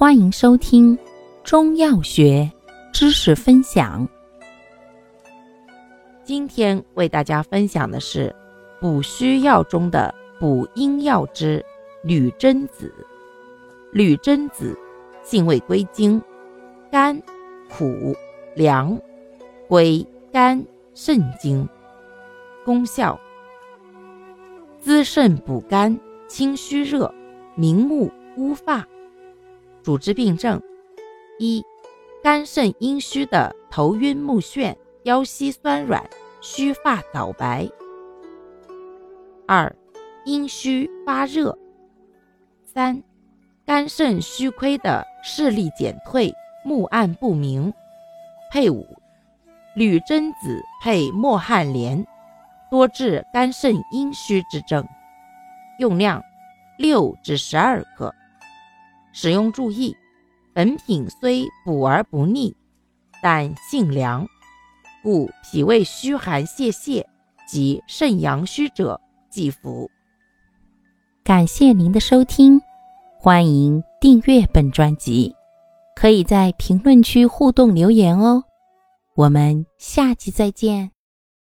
欢迎收听中药学知识分享。今天为大家分享的是补虚药中的补阴药之女贞子。女贞子性味归经：甘、苦、凉，归肝肾经。功效：滋肾补肝，清虚热，明目乌发。主治病症：一、肝肾阴虚的头晕目眩、腰膝酸软、须发早白；二、阴虚发热；三、肝肾虚亏的视力减退、目暗不明。配伍：女贞子配墨旱莲，多治肝肾阴虚之症。用量：六至十二克。使用注意：本品虽补而不腻，但性凉，故脾胃虚寒泄泻及肾阳虚者忌服。感谢您的收听，欢迎订阅本专辑，可以在评论区互动留言哦。我们下期再见。